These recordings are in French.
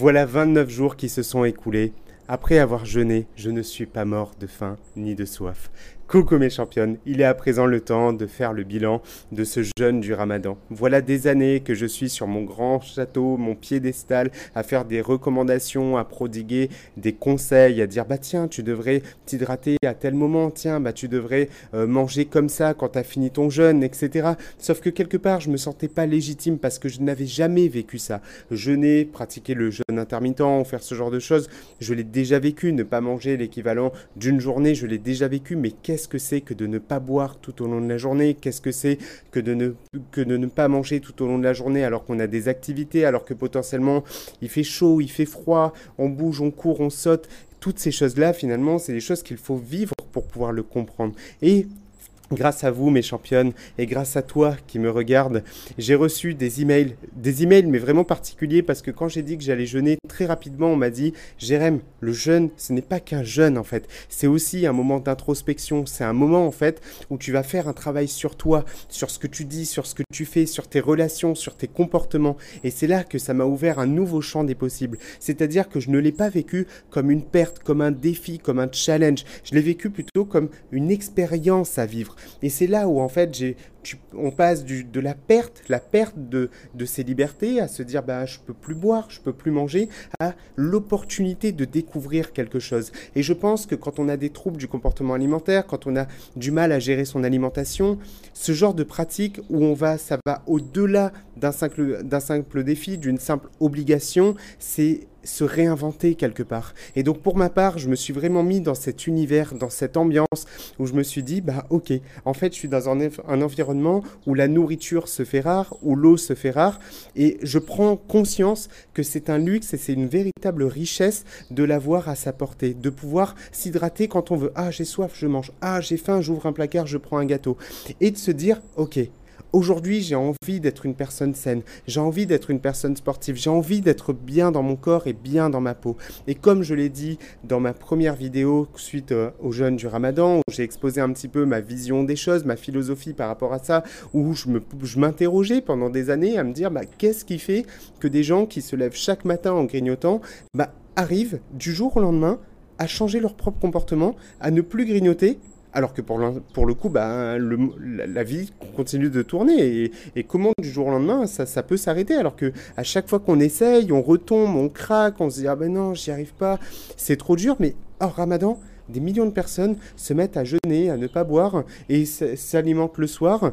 Voilà 29 jours qui se sont écoulés. Après avoir jeûné, je ne suis pas mort de faim ni de soif. Coucou mes championnes, il est à présent le temps de faire le bilan de ce jeûne du ramadan. Voilà des années que je suis sur mon grand château, mon piédestal, à faire des recommandations, à prodiguer des conseils, à dire bah tiens, tu devrais t'hydrater à tel moment, tiens, bah tu devrais euh, manger comme ça quand tu as fini ton jeûne, etc. Sauf que quelque part, je me sentais pas légitime parce que je n'avais jamais vécu ça. Jeûner, pratiquer le jeûne intermittent, faire ce genre de choses, je l'ai déjà vécu, ne pas manger l'équivalent d'une journée, je l'ai déjà vécu, mais qu'est-ce qu'est-ce que c'est que de ne pas boire tout au long de la journée, qu'est-ce que c'est que de ne, que de ne pas manger tout au long de la journée alors qu'on a des activités, alors que potentiellement il fait chaud, il fait froid, on bouge, on court, on saute? Toutes ces choses-là, finalement, c'est des choses qu'il faut vivre pour pouvoir le comprendre. Et Grâce à vous, mes championnes, et grâce à toi qui me regarde, j'ai reçu des emails, des emails mais vraiment particuliers parce que quand j'ai dit que j'allais jeûner très rapidement, on m'a dit Jérém, le jeûne, ce n'est pas qu'un jeûne en fait, c'est aussi un moment d'introspection, c'est un moment en fait où tu vas faire un travail sur toi, sur ce que tu dis, sur ce que tu fais, sur tes relations, sur tes comportements. Et c'est là que ça m'a ouvert un nouveau champ des possibles. C'est-à-dire que je ne l'ai pas vécu comme une perte, comme un défi, comme un challenge. Je l'ai vécu plutôt comme une expérience à vivre. Et c'est là où en fait j'ai, on passe de la perte, la perte de, de ses libertés, à se dire bah je peux plus boire, je peux plus manger, à l'opportunité de découvrir quelque chose. Et je pense que quand on a des troubles du comportement alimentaire, quand on a du mal à gérer son alimentation, ce genre de pratique où on va, ça va au-delà d'un simple, d'un simple défi, d'une simple obligation, c'est se réinventer quelque part. Et donc pour ma part, je me suis vraiment mis dans cet univers, dans cette ambiance où je me suis dit, bah ok, en fait je suis dans un environnement où la nourriture se fait rare, où l'eau se fait rare, et je prends conscience que c'est un luxe et c'est une véritable richesse de l'avoir à sa portée, de pouvoir s'hydrater quand on veut. Ah j'ai soif, je mange. Ah j'ai faim, j'ouvre un placard, je prends un gâteau. Et de se dire, ok, Aujourd'hui, j'ai envie d'être une personne saine, j'ai envie d'être une personne sportive, j'ai envie d'être bien dans mon corps et bien dans ma peau. Et comme je l'ai dit dans ma première vidéo suite euh, au jeûne du ramadan, où j'ai exposé un petit peu ma vision des choses, ma philosophie par rapport à ça, où je m'interrogeais pendant des années à me dire bah, qu'est-ce qui fait que des gens qui se lèvent chaque matin en grignotant bah, arrivent du jour au lendemain à changer leur propre comportement, à ne plus grignoter alors que pour, le coup, bah, la, vie continue de tourner. Et, comment du jour au lendemain, ça, peut s'arrêter Alors que à chaque fois qu'on essaye, on retombe, on craque, on se dit Ah ben non, j'y arrive pas, c'est trop dur. Mais hors ramadan, des millions de personnes se mettent à jeûner, à ne pas boire et s'alimentent le soir.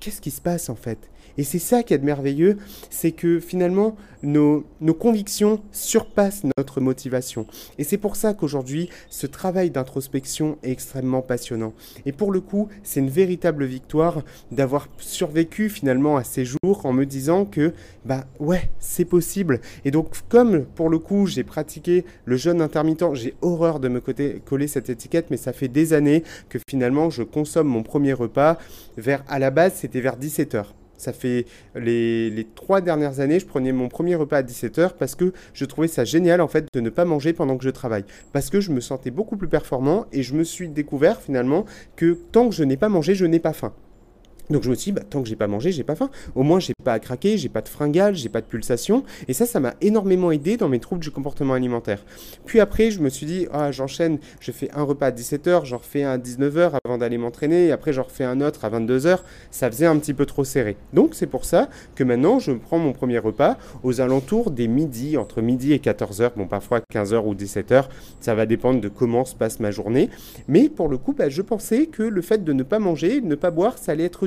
Qu'est-ce qui se passe en fait? Et c'est ça qui est de merveilleux, c'est que finalement, nos, convictions surpassent notre motivation. Et c'est pour ça qu'aujourd'hui, ce travail d'introspection est extrêmement passionnant. Et pour le coup, c'est une véritable victoire d'avoir survécu finalement à ces jours en me disant que, bah ouais, c'est possible. Et donc, comme pour le coup, j'ai pratiqué le jeûne intermittent, j'ai horreur de me coller cette étiquette, mais ça fait des années que finalement, je consomme mon premier repas vers, à la base, c'était vers 17h. Ça fait les, trois dernières années, je prenais mon premier repas à 17h parce que je trouvais ça génial en fait de ne pas manger pendant que je travaille. Parce que je me sentais beaucoup plus performant et je me suis découvert finalement que tant que je n'ai pas mangé, je n'ai pas faim. Donc je me suis dit, bah, tant que j'ai pas mangé, j'ai pas faim. Au moins, j'ai pas à craquer, j'ai pas de fringales, j'ai pas de pulsation. Et ça, ça m'a énormément aidé dans mes troubles du comportement alimentaire. Puis après, je me suis dit, ah, j'enchaîne, je fais un repas à 17h, j'en refais un à 19h avant d'aller m'entraîner, et après, j'en refais un autre à 22h. Ça faisait un petit peu trop serré. Donc c'est pour ça que maintenant, je prends mon premier repas aux alentours des midi, entre midi et 14h. Bon, parfois 15h ou 17h. Ça va dépendre de comment se passe ma journée. Mais pour le coup, bah, je pensais que le fait de ne pas manger, de ne pas boire, ça allait être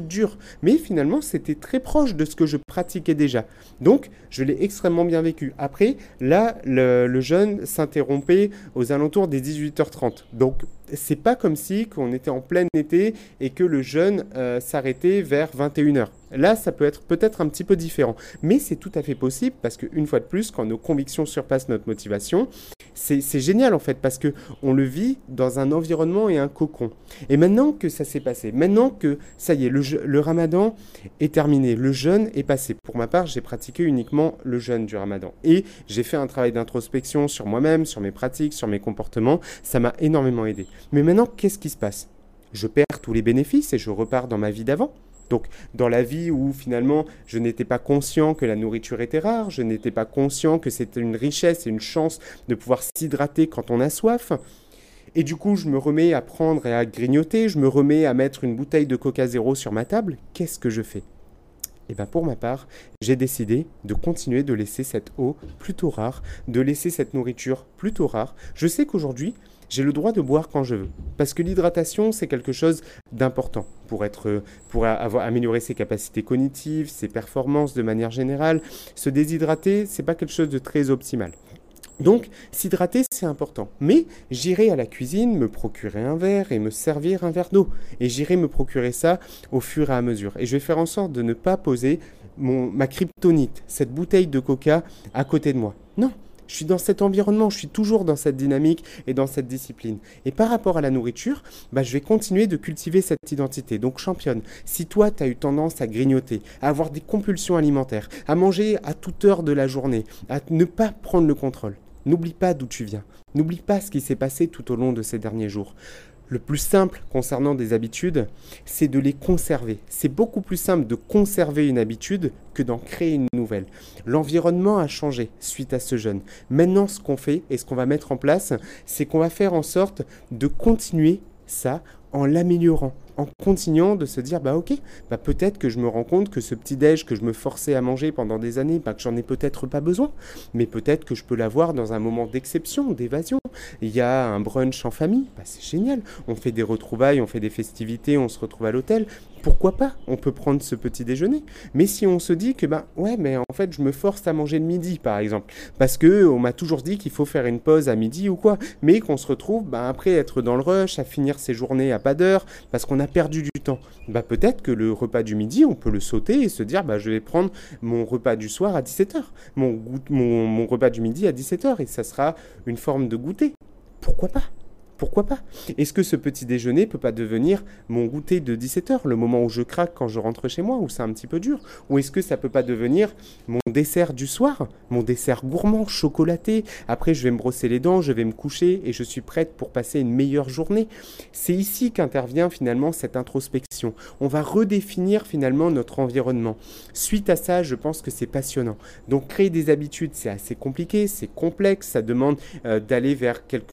Mais finalement, c'était très proche de ce que je pratiquais déjà. Donc, je l'ai extrêmement bien vécu. Après, là, le, jeûne s'interrompait aux alentours des 18h30. Donc, c'est pas comme si on était en plein été et que le jeûne euh, s'arrêtait vers 21h. Là, ça peut être peut-être un petit peu différent, mais c'est tout à fait possible parce qu'une fois de plus, quand nos convictions surpassent notre motivation, c'est génial en fait parce que on le vit dans un environnement et un cocon. Et maintenant que ça s'est passé, maintenant que ça y est, le, le, ramadan est terminé, le jeûne est passé. Pour ma part, j'ai pratiqué uniquement le jeûne du ramadan et j'ai fait un travail d'introspection sur moi-même, sur mes pratiques, sur mes comportements. Ça m'a énormément aidé. Mais maintenant, qu'est-ce qui se passe? Je perds tous les bénéfices et je repars dans ma vie d'avant Donc dans la vie où finalement je n'étais pas conscient que la nourriture était rare, je n'étais pas conscient que c'était une richesse et une chance de pouvoir s'hydrater quand on a soif, et du coup, je me remets à prendre et à grignoter, je me remets à mettre une bouteille de Coca Zéro sur ma table. Qu'est-ce que je fais? Et eh bien pour ma part, j'ai décidé de continuer de laisser cette eau plutôt rare, de laisser cette nourriture plutôt rare. Je sais qu'aujourd'hui, j'ai le droit de boire quand je veux. Parce que l'hydratation, c'est quelque chose d'important pour, être, pour avoir, améliorer ses capacités cognitives, ses performances de manière générale. Se déshydrater, c'est pas quelque chose de très optimal. Donc, s'hydrater, c'est important. Mais j'irai à la cuisine me procurer un verre et me servir un verre d'eau. Et j'irai me procurer ça au fur et à mesure. Et je vais faire en sorte de ne pas poser ma kryptonite, cette bouteille de coca, à côté de moi. Non, je suis dans cet environnement, je suis toujours dans cette dynamique et dans cette discipline. Et par rapport à la nourriture, bah, je vais continuer de cultiver cette identité. Donc championne, si toi tu as eu tendance à grignoter, à avoir des compulsions alimentaires, à manger à toute heure de la journée, à ne pas prendre le contrôle, N'oublie pas d'où tu viens. N'oublie pas ce qui s'est passé tout au long de ces derniers jours. Le plus simple concernant des habitudes, c'est de les conserver. C'est beaucoup plus simple de conserver une habitude que d'en créer une nouvelle. L'environnement a changé suite à ce jeûne. Maintenant, ce qu'on fait et ce qu'on va mettre en place, c'est qu'on va faire en sorte de continuer ça en l'améliorant, en continuant de se dire bah ok, bah peut-être que je me rends compte que ce petit déj que je me forçais à manger pendant des années, bah que j'en ai peut-être pas besoin, mais peut-être que je peux l'avoir dans un moment d'exception, d'évasion. Il y a un brunch en famille, bah c'est génial. On fait des retrouvailles, on fait des festivités, on se retrouve à l'hôtel. Pourquoi pas? On peut prendre ce petit déjeuner. Mais si on se dit que bah ouais, mais en fait je me force à manger le midi par exemple, parce que on m'a toujours dit qu'il faut faire une pause à midi ou quoi, mais qu'on se retrouve bah, après être dans le rush, à finir ses journées à pas d'heure, parce qu'on a perdu du temps. Bah peut-être que le repas du midi, on peut le sauter et se dire bah je vais prendre mon repas du soir à 17h, mon, mon, mon repas du midi à 17h et ça sera une forme de goûter. Pourquoi pas? Pourquoi pas? Est-ce que ce petit déjeuner peut pas devenir mon goûter de 17h, le moment où je craque quand je rentre chez moi, où c'est un petit peu dur? Ou est-ce que ça peut pas devenir mon dessert du soir, mon dessert gourmand, chocolaté? Après, je vais me brosser les dents, je vais me coucher et je suis prête pour passer une meilleure journée. C'est ici qu'intervient finalement cette introspection. On va redéfinir finalement notre environnement. Suite à ça, je pense que c'est passionnant. Donc créer des habitudes, c'est assez compliqué, c'est complexe, ça demande euh, d'aller vers quelque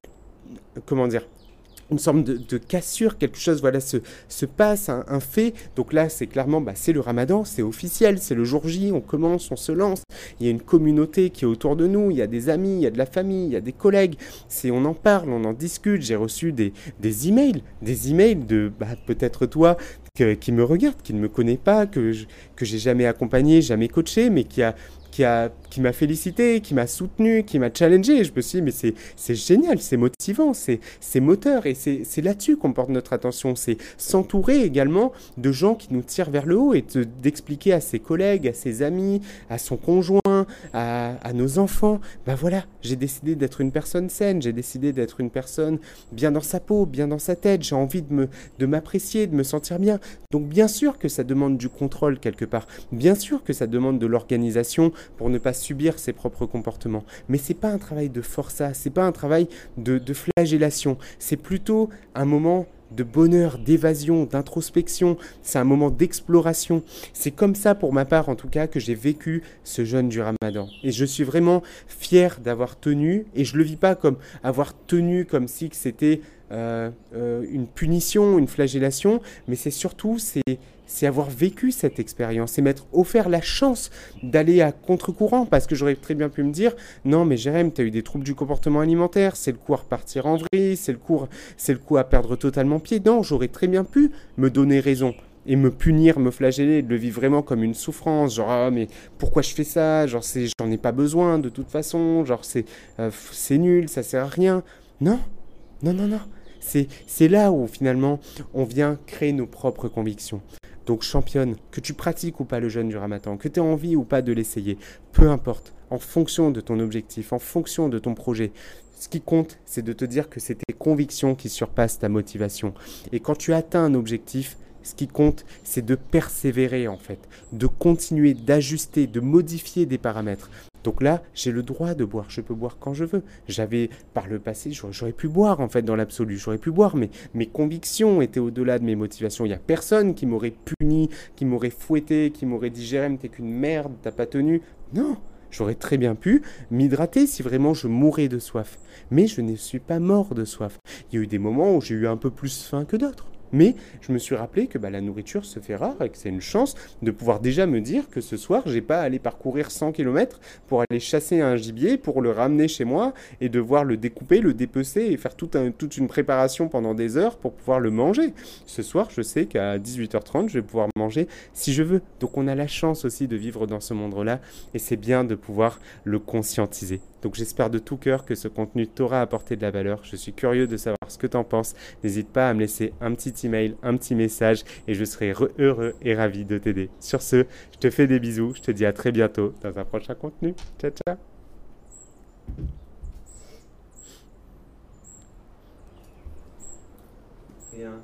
comment dire, une sorte de, cassure, quelque chose voilà se, se passe, un, fait. Donc là, c'est clairement, bah, c'est le ramadan, c'est officiel, c'est le jour J, on commence, on se lance. Il y a une communauté qui est autour de nous, il y a des amis, il y a de la famille, il y a des collègues. C'est, on en parle, on en discute. J'ai reçu des, des emails, des emails de bah, peut-être toi qui me regarde, qui ne me connaît pas, que, je, que j'ai jamais accompagné, jamais coaché, mais qui a qui, m'a félicité, qui m'a soutenu, qui m'a challengé. Je me suis dit, mais c'est, génial, c'est motivant, c'est, moteur. Et c'est, là-dessus qu'on porte notre attention. C'est s'entourer également de gens qui nous tirent vers le haut et d'expliquer à ses collègues, à ses amis, à son conjoint, à, nos enfants, ben voilà, j'ai décidé d'être une personne saine, j'ai décidé d'être une personne bien dans sa peau, bien dans sa tête, j'ai envie de m'apprécier, de me sentir bien. Donc bien sûr que ça demande du contrôle quelque part, bien sûr que ça demande de l'organisation, pour ne pas subir ses propres comportements. Mais c'est pas un travail de forçat, c'est pas un travail de, flagellation, c'est plutôt un moment de bonheur, d'évasion, d'introspection, c'est un moment d'exploration. C'est comme ça pour ma part en tout cas que j'ai vécu ce jeûne du ramadan. Et je suis vraiment fier d'avoir tenu, et je le vis pas comme avoir tenu comme si c'était euh, euh, une punition, une flagellation, mais c'est surtout c'est c'est avoir vécu cette expérience et m'être offert la chance d'aller à contre-courant parce que j'aurais très bien pu me dire non mais Jérém tu as eu des troubles du comportement alimentaire c'est le coup à repartir en vrille c'est le coup c'est le coup à perdre totalement pied non j'aurais très bien pu me donner raison et me punir, me flageller, de le vivre vraiment comme une souffrance, genre ah mais pourquoi je fais ça, genre c'est j'en ai pas besoin de toute façon, genre c'est euh, c'est nul, ça sert à rien. Non, non non non, c'est c'est là où finalement on vient créer nos propres convictions. Donc championne, que tu pratiques ou pas le jeûne du ramadan, que tu aies envie ou pas de l'essayer, peu importe, en fonction de ton objectif, en fonction de ton projet. Ce qui compte, c'est de te dire que c'est tes convictions qui surpassent ta motivation. Et quand tu atteins un objectif, ce qui compte, c'est de persévérer en fait, de continuer, d'ajuster, de modifier des paramètres. Donc là, j'ai le droit de boire, je peux boire quand je veux. J'avais, par le passé, j'aurais pu boire en fait dans l'absolu, j'aurais pu boire, mais mes convictions étaient au-delà de mes motivations. Il n'y a personne qui m'aurait puni, qui m'aurait fouetté, qui m'aurait dit Jérém, t'es qu'une merde, t'as pas tenu. Non, J'aurais très bien pu m'hydrater si vraiment je mourais de soif. Mais je ne suis pas mort de soif. Il y a eu des moments où j'ai eu un peu plus faim que d'autres. Mais je me suis rappelé que bah, la nourriture se fait rare et que c'est une chance de pouvoir déjà me dire que ce soir, j'ai pas à aller parcourir 100 km pour aller chasser un gibier, pour le ramener chez moi et devoir le découper, le dépecer et faire toute une préparation pendant des heures pour pouvoir le manger. Ce soir, je sais qu'à 18h30, je vais pouvoir manger si je veux. Donc on a la chance aussi de vivre dans ce monde-là et c'est bien de pouvoir le conscientiser. Donc j'espère de tout cœur que ce contenu t'aura apporté de la valeur. Je suis curieux de savoir ce que tu en penses. N'hésite pas à me laisser un petit email, un petit message et je serai heureux et ravi de t'aider. Sur ce, je te fais des bisous. Je te dis à très bientôt dans un prochain contenu. Ciao ciao. Rien.